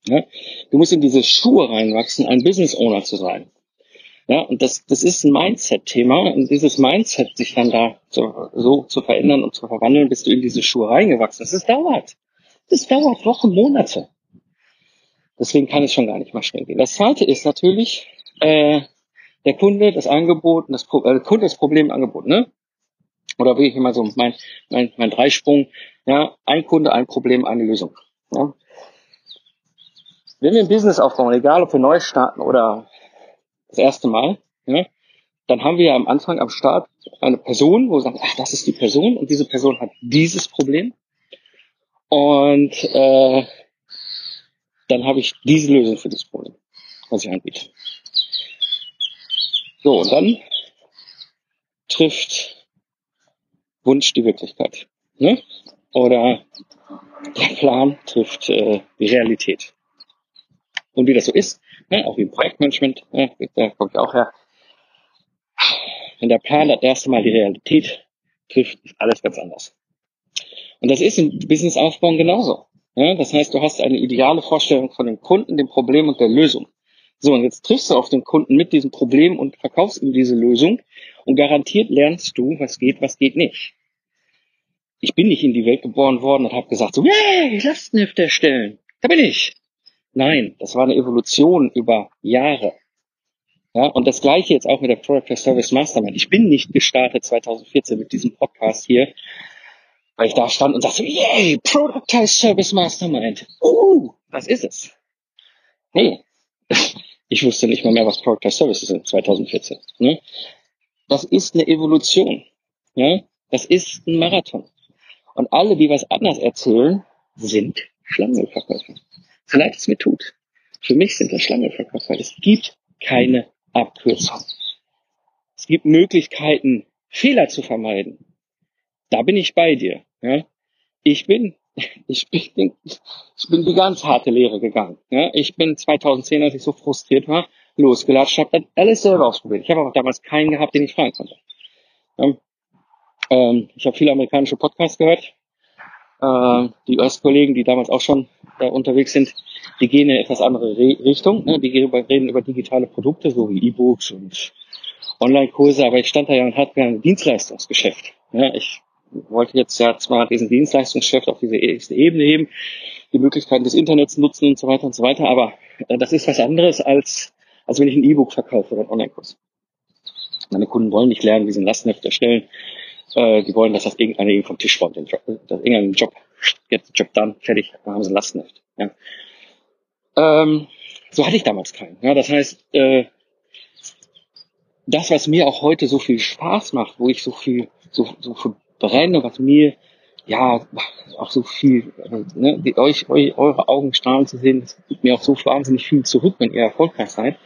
Ja? Du musst in diese Schuhe reinwachsen, ein Business Owner zu sein. Ja, und das, das ist ein Mindset-Thema. Und dieses Mindset, sich dann da so, so zu verändern und zu verwandeln, bis du in diese Schuhe reingewachsen bist, das dauert. Das dauert Wochen, Monate. Deswegen kann es schon gar nicht mal schnell gehen. Das zweite ist natürlich, äh, der Kunde, das Angebot, das Pro äh, Kunde, das Problem, Angebot, ne? Oder wie ich immer so mein, mein, mein Dreisprung, ja, ein Kunde, ein Problem, eine Lösung. Ja? Wenn wir ein Business aufbauen, egal ob wir neu starten oder das erste Mal, ja, dann haben wir ja am Anfang am Start eine Person, wo wir sagen, ach, das ist die Person und diese Person hat dieses Problem. Und äh, dann habe ich diese Lösung für das Problem, was ich anbiete. So, und dann trifft Wunsch die Wirklichkeit. Ne? Oder der Plan trifft äh, die Realität. Und wie das so ist, ne, auch wie im Projektmanagement, ne, da komme ich auch her. Wenn der Plan das erste Mal die Realität trifft, ist alles ganz anders. Und das ist im Business aufbauen genauso. Ja, das heißt, du hast eine ideale Vorstellung von dem Kunden, dem Problem und der Lösung. So, und jetzt triffst du auf den Kunden mit diesem Problem und verkaufst ihm diese Lösung und garantiert lernst du, was geht, was geht nicht. Ich bin nicht in die Welt geboren worden und habe gesagt, so, yay, Lastenheft erstellen. Da bin ich. Nein, das war eine Evolution über Jahre. Ja, und das gleiche jetzt auch mit der Product Service Mastermind. Ich bin nicht gestartet 2014 mit diesem Podcast hier, weil ich da stand und sagte, yay, Product Service Mastermind. Uh, was ist es? Nee, ich wusste nicht mal mehr, was Product Services sind 2014. Ne? Das ist eine Evolution. Ja? Das ist ein Marathon. Und alle, die was anders erzählen, sind Schlangenverkäufer. So leid es mir tut. Für mich sind das Schlangenverkäufer. Es gibt keine Abkürzung. Es gibt Möglichkeiten, Fehler zu vermeiden. Da bin ich bei dir. Ja? Ich bin, ich bin, ich bin die ganz harte Lehre gegangen. Ja? Ich bin 2010, als ich so frustriert war, losgelatscht, habe dann alles selber ausprobiert. Ich habe auch damals keinen gehabt, den ich fragen konnte. Ähm, ich habe viele amerikanische Podcasts gehört. Äh, die US-Kollegen, die damals auch schon da unterwegs sind, die gehen in etwas andere Re Richtung. Ne? Die reden über digitale Produkte, so wie E-Books und Online-Kurse, aber ich stand da ja und hatte ein Dienstleistungsgeschäft. Ja, ich wollte jetzt ja zwar diesen Dienstleistungsgeschäft auf diese erste Ebene heben, die Möglichkeiten des Internets nutzen und so weiter und so weiter, aber äh, das ist was anderes als, als wenn ich ein E-Book verkaufe oder einen Online-Kurs. Meine Kunden wollen nicht lernen, wie sie ein Lastenheft erstellen. Äh, die wollen, dass das irgendeiner ihnen vom Tisch räumt, dass irgendein Job, the job done, fertig, dann haben sie ein Lastenheft. Ja. Ähm, so hatte ich damals keinen. Ja, das heißt, äh, das, was mir auch heute so viel Spaß macht, wo ich so viel, so, so viel brenne, was mir ja auch so viel, ne, die, euch, euch, eure Augen strahlen zu sehen, das gibt mir auch so wahnsinnig viel zurück, wenn ihr erfolgreich seid,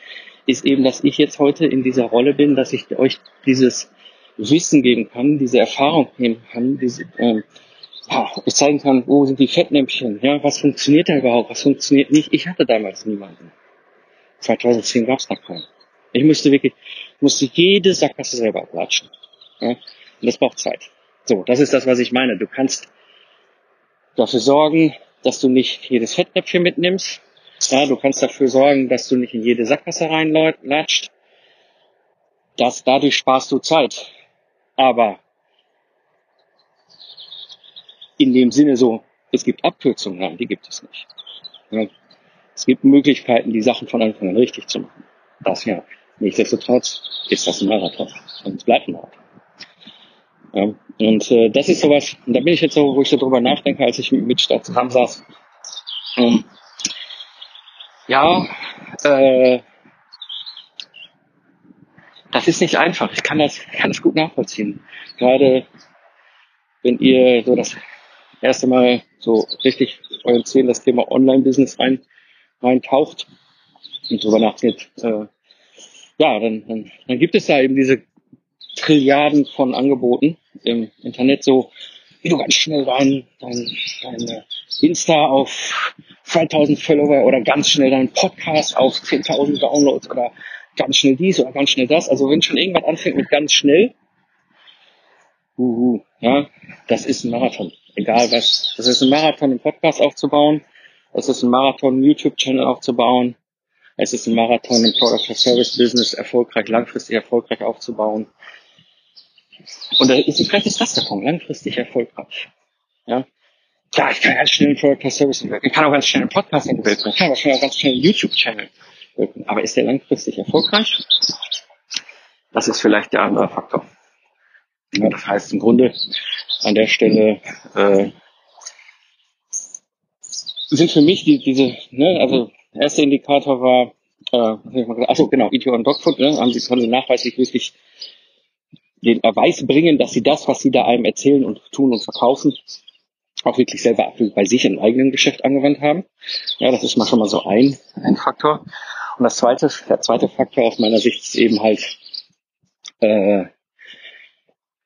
ist eben, dass ich jetzt heute in dieser Rolle bin, dass ich euch dieses Wissen geben kann, diese Erfahrung geben kann, diese, ähm, ja, ich zeigen kann, wo sind die Fettnäpfchen, ja, was funktioniert da überhaupt, was funktioniert nicht. Ich hatte damals niemanden. 2010 gab es noch keinen. Ich musste wirklich, musste jede Sackgasse selber ablatschen. Ja? Und das braucht Zeit. So, das ist das, was ich meine. Du kannst dafür sorgen, dass du nicht jedes Fettnäpfchen mitnimmst. Ja, du kannst dafür sorgen, dass du nicht in jede Sackgasse reinlatscht. Das, dadurch sparst du Zeit. Aber in dem Sinne so, es gibt Abkürzungen, nein, die gibt es nicht. Es gibt Möglichkeiten, die Sachen von Anfang an richtig zu machen. Das ja. Nichtsdestotrotz ist das ein Marathon. Und es bleibt ein Marathon. Ja, und äh, das ist sowas, und da bin ich jetzt so, wo ich so drüber nachdenke, als ich mit Mitstadt zusammen saß. Ähm, ja, äh, das ist nicht einfach. Ich kann das, kann das gut nachvollziehen. Gerade wenn ihr so das erste Mal so richtig euren Zehen das Thema Online-Business rein, reintaucht und drüber nachdenkt, äh, ja, dann, dann, dann gibt es da eben diese Trilliarden von Angeboten im Internet, so wie du ganz schnell dein, dein, dein Insta auf 2000 Follower oder ganz schnell deinen Podcast auf 10.000 Downloads oder ganz schnell dies oder ganz schnell das. Also wenn schon irgendwas anfängt mit ganz schnell, uhu, ja, das ist ein Marathon. Egal was. Das ist ein Marathon, einen Podcast aufzubauen. Das ist ein Marathon, einen YouTube-Channel aufzubauen. Es ist ein Marathon im Product Service Business erfolgreich, langfristig erfolgreich aufzubauen. Und vielleicht ist das der Punkt, langfristig erfolgreich. Ja. Klar, ich kann ganz schnell einen Product Service entwickeln. Ich kann auch ganz schnell einen Podcast entwickeln. Ich kann auch ganz schnell einen YouTube-Channel entwickeln. Aber ist der langfristig erfolgreich? Das ist vielleicht der andere Faktor. Ja, das heißt im Grunde an der Stelle äh, sind für mich die, diese, ne, also der erste Indikator war, äh, achso, genau, ETO und Dogfood, ne, haben sie, sie nachweislich wirklich den Erweis bringen, dass sie das, was sie da einem erzählen und tun und verkaufen, auch wirklich selber bei sich im eigenen Geschäft angewandt haben. Ja, das ist mal schon mal so ein, ein Faktor. Und das zweite, der zweite Faktor aus meiner Sicht ist eben halt, äh,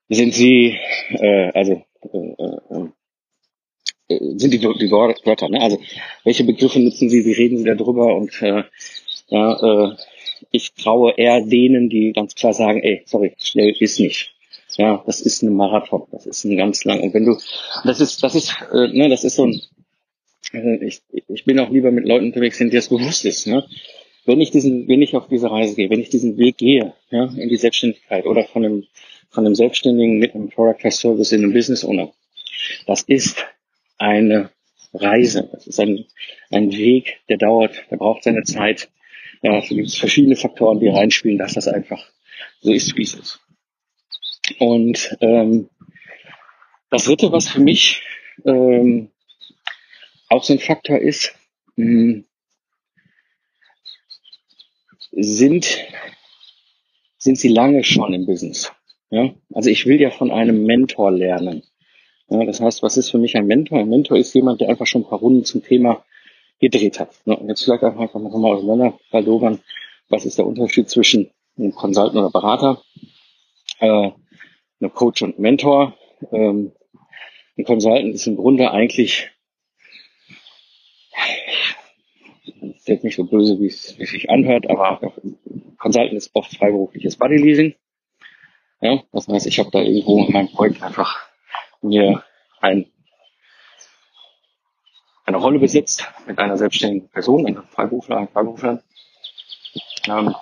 sind sie, äh, also äh, äh, sind die, die Wörter, ne? Also welche Begriffe nutzen Sie, wie reden Sie darüber und äh, ja, äh, ich traue eher denen, die ganz klar sagen, ey, sorry, schnell ist nicht. Ja, das ist ein Marathon, das ist ein ganz lang. Und wenn du, das ist, das ist, äh, ne, das ist so ein, äh, ich, ich bin auch lieber mit Leuten unterwegs, denen das bewusst ist. Ne? Wenn ich diesen, wenn ich auf diese Reise gehe, wenn ich diesen Weg gehe, ja, in die Selbstständigkeit oder von einem, von einem Selbstständigen mit einem Product Service in einem Business Owner, das ist eine Reise. Das ist ein, ein Weg, der dauert, der braucht seine Zeit. Ja, es gibt verschiedene Faktoren, die reinspielen, dass das einfach so ist, wie es ist. Und ähm, das Dritte, was für mich ähm, auch so ein Faktor ist, mh, hm, sind, sind sie lange schon im Business. Ja? Also ich will ja von einem Mentor lernen. Ja, das heißt, was ist für mich ein Mentor? Ein Mentor ist jemand, der einfach schon ein paar Runden zum Thema gedreht hat. Ja, und jetzt vielleicht einfach nochmal auseinander verlobern, was ist der Unterschied zwischen einem Consultant oder Berater, äh, einem Coach und Mentor. Ähm, ein Consultant ist im Grunde eigentlich ist jetzt nicht so böse, wie es, sich anhört, aber Consultant ist oft freiberufliches Bodyleasing. Ja, das heißt, ich habe da irgendwo in meinem Projekt einfach mir ein, eine Rolle besitzt mit einer selbstständigen Person, einem Freiberufler, einem Freiberufler. Ähm,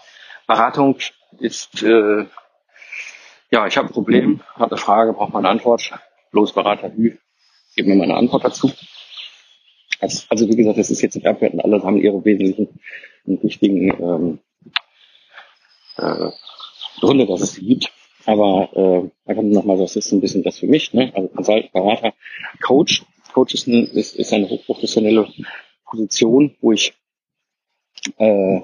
Beratung ist, äh, ja, ich habe ein Problem, habe eine Frage, brauche mal eine Antwort. Bloß Berater, gib mir mal eine Antwort dazu. Also wie gesagt, das ist jetzt nicht abwertend, alle haben ihre wesentlichen und wichtigen ähm, äh, Gründe, dass es sie gibt. Aber äh, einfach nur nochmal, das ist ein bisschen das für mich. Ne? Also Consultant, Berater, Coach. Coach ist, ein, ist, ist eine hochprofessionelle Position, wo ich äh,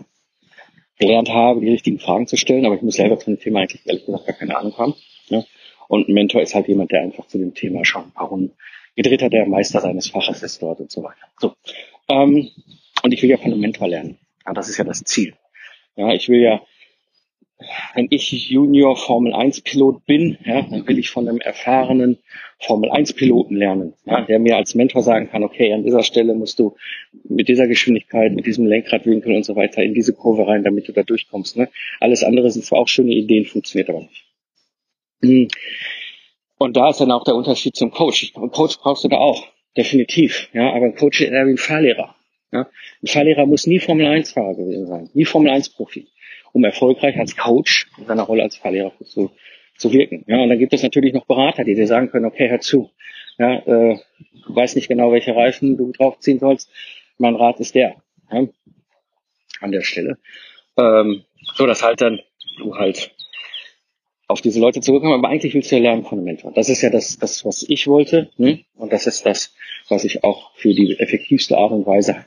gelernt habe, die richtigen Fragen zu stellen, aber ich muss selber zu dem Thema eigentlich ehrlich gesagt gar keine Ahnung haben. Ne? Und ein Mentor ist halt jemand, der einfach zu dem Thema schon ein paar Runden gedreht hat, der Meister seines Faches ist dort und so weiter. So. Ähm, und ich will ja von einem Mentor lernen. Ja, das ist ja das Ziel. Ja, ich will ja, wenn ich Junior Formel 1 Pilot bin, ja, dann will ich von einem erfahrenen Formel 1 Piloten lernen, ja, der mir als Mentor sagen kann, okay, an dieser Stelle musst du mit dieser Geschwindigkeit, mit diesem Lenkradwinkel und so weiter in diese Kurve rein, damit du da durchkommst. Ne? Alles andere sind zwar auch schöne Ideen, funktioniert aber nicht. Hm. Und da ist dann auch der Unterschied zum Coach. Ein Coach brauchst du da auch, definitiv. Ja, aber ein Coach ist eher wie ein Fahrlehrer. Ja, ein Fahrlehrer muss nie Formel 1 Fahrer gewesen sein, nie Formel 1 Profi, um erfolgreich als Coach in seiner Rolle als Fahrlehrer zu, zu wirken. Ja, und dann gibt es natürlich noch Berater, die dir sagen können, okay, hör zu. Ja, äh, du weißt nicht genau, welche Reifen du draufziehen sollst. Mein Rat ist der. Ja, an der Stelle. Ähm, so, dass halt dann du halt auf diese Leute zurückkommen, aber eigentlich willst du ja lernen von einem Mentor. Das ist ja das, das was ich wollte, ne? und das ist das, was ich auch für die effektivste Art und Weise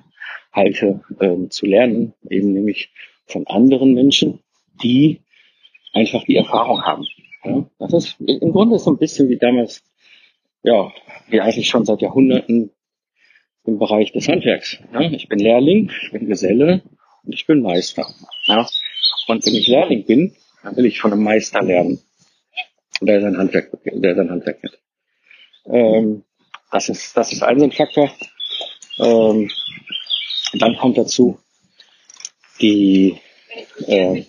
halte, ähm, zu lernen, eben nämlich von anderen Menschen, die einfach die Erfahrung haben. Ja? Das ist im Grunde so ein bisschen wie damals, ja, wie eigentlich schon seit Jahrhunderten im Bereich des Handwerks. Ja? Ich bin Lehrling, ich bin Geselle und ich bin Meister. Ja? Und wenn ich Lehrling bin, dann will ich von einem Meister lernen, der sein Handwerk, der sein Handwerk kennt. Ähm, das ist, das ist ein Faktor. Ähm, dann kommt dazu die, äh,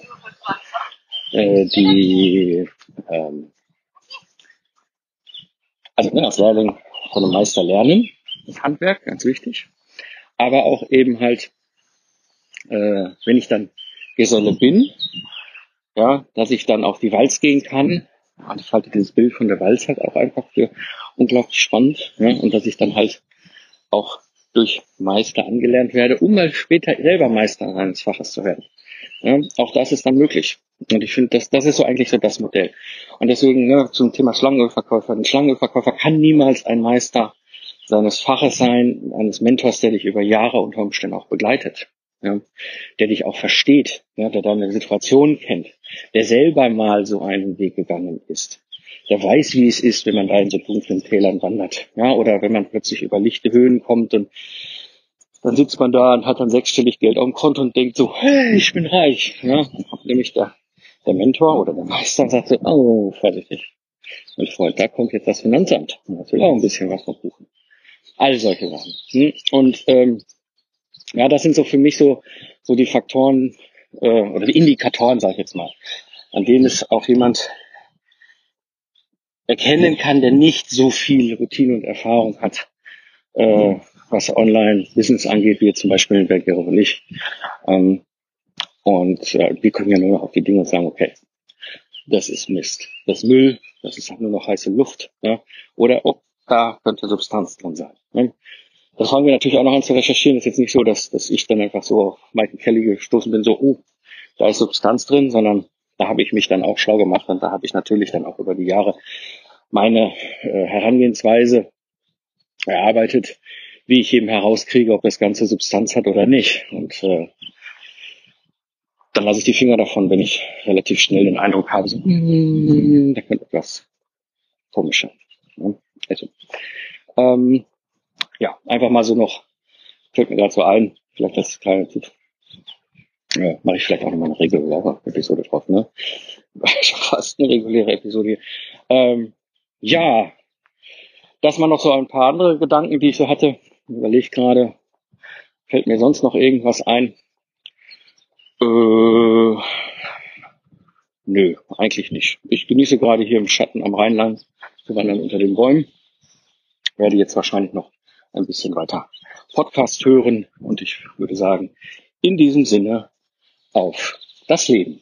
äh, die, ähm, also ne, als Lehrling von einem Meister lernen, das Handwerk, ganz wichtig. Aber auch eben halt, äh, wenn ich dann Geselle bin, ja, dass ich dann auf die Walz gehen kann. Und ich halte dieses Bild von der Walz halt auch einfach für unglaublich spannend. Ja, und dass ich dann halt auch durch Meister angelernt werde, um mal später selber Meister eines Faches zu werden. Ja, auch das ist dann möglich. Und ich finde, das, das ist so eigentlich so das Modell. Und deswegen ne, zum Thema Schlangenölverkäufer. Ein Schlangenölverkäufer kann niemals ein Meister seines Faches sein, eines Mentors, der dich über Jahre unter Umständen auch begleitet ja, der dich auch versteht, ja, der deine Situation kennt, der selber mal so einen Weg gegangen ist, der weiß, wie es ist, wenn man da in so dunklen Tälern wandert, ja, oder wenn man plötzlich über lichte Höhen kommt und dann sitzt man da und hat dann sechsstellig Geld auf dem Konto und denkt so, hey, ich bin reich, ja, nämlich der, der Mentor oder der Meister sagt so, oh, vorsichtig, mein Freund, da kommt jetzt das Finanzamt, das will auch ein bisschen was noch buchen. All solche Sachen. Hm? Und ähm, ja, das sind so für mich so, so die Faktoren äh, oder Indikatoren, sage ich jetzt mal, an denen es auch jemand erkennen kann, der nicht so viel Routine und Erfahrung hat, äh, was Online-Business angeht, wie zum Beispiel in Bergero und ich. Ähm, und äh, wir können ja nur noch auf die Dinge sagen, okay, das ist Mist, das Müll, das ist nur noch heiße Luft. Ja? Oder, oh, da könnte Substanz drin sein. Ne? Das fangen wir natürlich auch noch an zu recherchieren. Das ist jetzt nicht so, dass, dass ich dann einfach so auf Michael Kelly gestoßen bin, so, oh, da ist Substanz drin, sondern da habe ich mich dann auch schlau gemacht und da habe ich natürlich dann auch über die Jahre meine äh, Herangehensweise erarbeitet, wie ich eben herauskriege, ob das Ganze Substanz hat oder nicht. Und äh, dann lasse ich die Finger davon, wenn ich relativ schnell den Eindruck habe, so, mm, da könnte etwas komisch sein. Also, ähm, ja, einfach mal so noch, fällt mir so ein, vielleicht das kleine Tipp. Ja, mache ich vielleicht auch nochmal eine reguläre Episode drauf, ne? Fast eine reguläre Episode. Ähm, ja, das waren noch so ein paar andere Gedanken, die ich so hatte. Überlege gerade, fällt mir sonst noch irgendwas ein? Äh, nö, eigentlich nicht. Ich genieße gerade hier im Schatten am Rheinland zu wandern unter den Bäumen. Werde jetzt wahrscheinlich noch ein bisschen weiter Podcast hören und ich würde sagen, in diesem Sinne auf das Leben.